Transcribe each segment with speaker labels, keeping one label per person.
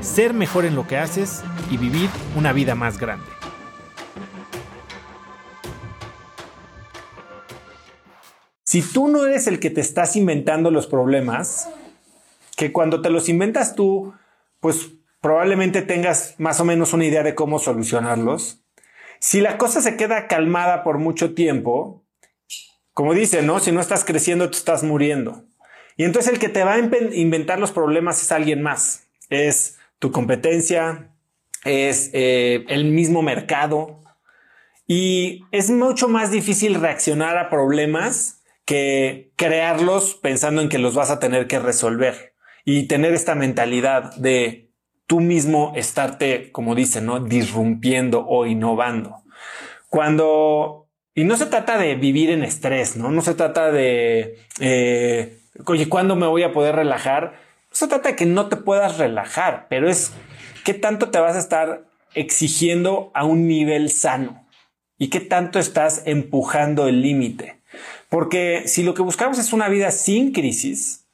Speaker 1: ser mejor en lo que haces y vivir una vida más grande. Si tú no eres el que te estás inventando los problemas, que cuando te los inventas tú, pues probablemente tengas más o menos una idea de cómo solucionarlos. Si la cosa se queda calmada por mucho tiempo, como dice, ¿no? Si no estás creciendo, te estás muriendo. Y entonces el que te va a inventar los problemas es alguien más. Es tu competencia, es eh, el mismo mercado. Y es mucho más difícil reaccionar a problemas que crearlos pensando en que los vas a tener que resolver y tener esta mentalidad de tú mismo estarte, como dicen, ¿no? disrumpiendo o innovando. Cuando y no se trata de vivir en estrés, ¿no? No se trata de, eh, oye, ¿cuándo me voy a poder relajar? Se trata de que no te puedas relajar, pero es qué tanto te vas a estar exigiendo a un nivel sano y qué tanto estás empujando el límite. Porque si lo que buscamos es una vida sin crisis,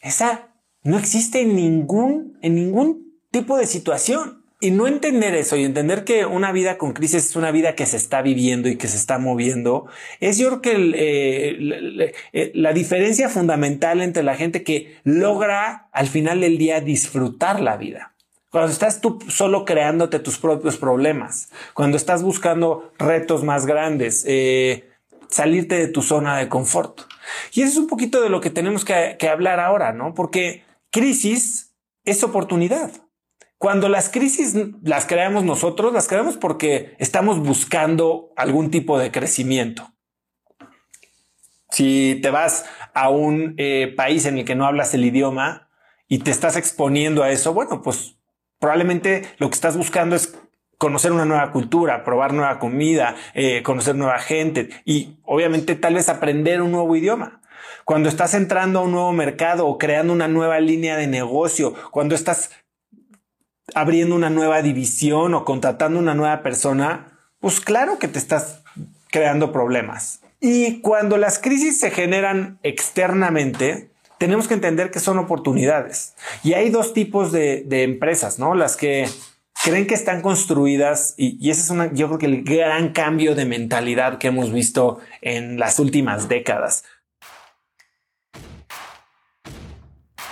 Speaker 1: esa no existe en ningún, en ningún tipo de situación. Y no entender eso y entender que una vida con crisis es una vida que se está viviendo y que se está moviendo, es yo creo que eh, eh, la diferencia fundamental entre la gente que logra al final del día disfrutar la vida. Cuando estás tú solo creándote tus propios problemas, cuando estás buscando retos más grandes, eh, salirte de tu zona de confort. Y eso es un poquito de lo que tenemos que, que hablar ahora, ¿no? Porque crisis es oportunidad. Cuando las crisis las creamos nosotros, las creamos porque estamos buscando algún tipo de crecimiento. Si te vas a un eh, país en el que no hablas el idioma y te estás exponiendo a eso, bueno, pues probablemente lo que estás buscando es conocer una nueva cultura, probar nueva comida, eh, conocer nueva gente y obviamente tal vez aprender un nuevo idioma. Cuando estás entrando a un nuevo mercado o creando una nueva línea de negocio, cuando estás abriendo una nueva división o contratando una nueva persona, pues claro que te estás creando problemas. Y cuando las crisis se generan externamente, tenemos que entender que son oportunidades. Y hay dos tipos de, empresas, ¿no? Las que creen que están construidas y, y, ese es una, yo creo que el gran cambio de mentalidad que hemos visto en las últimas décadas.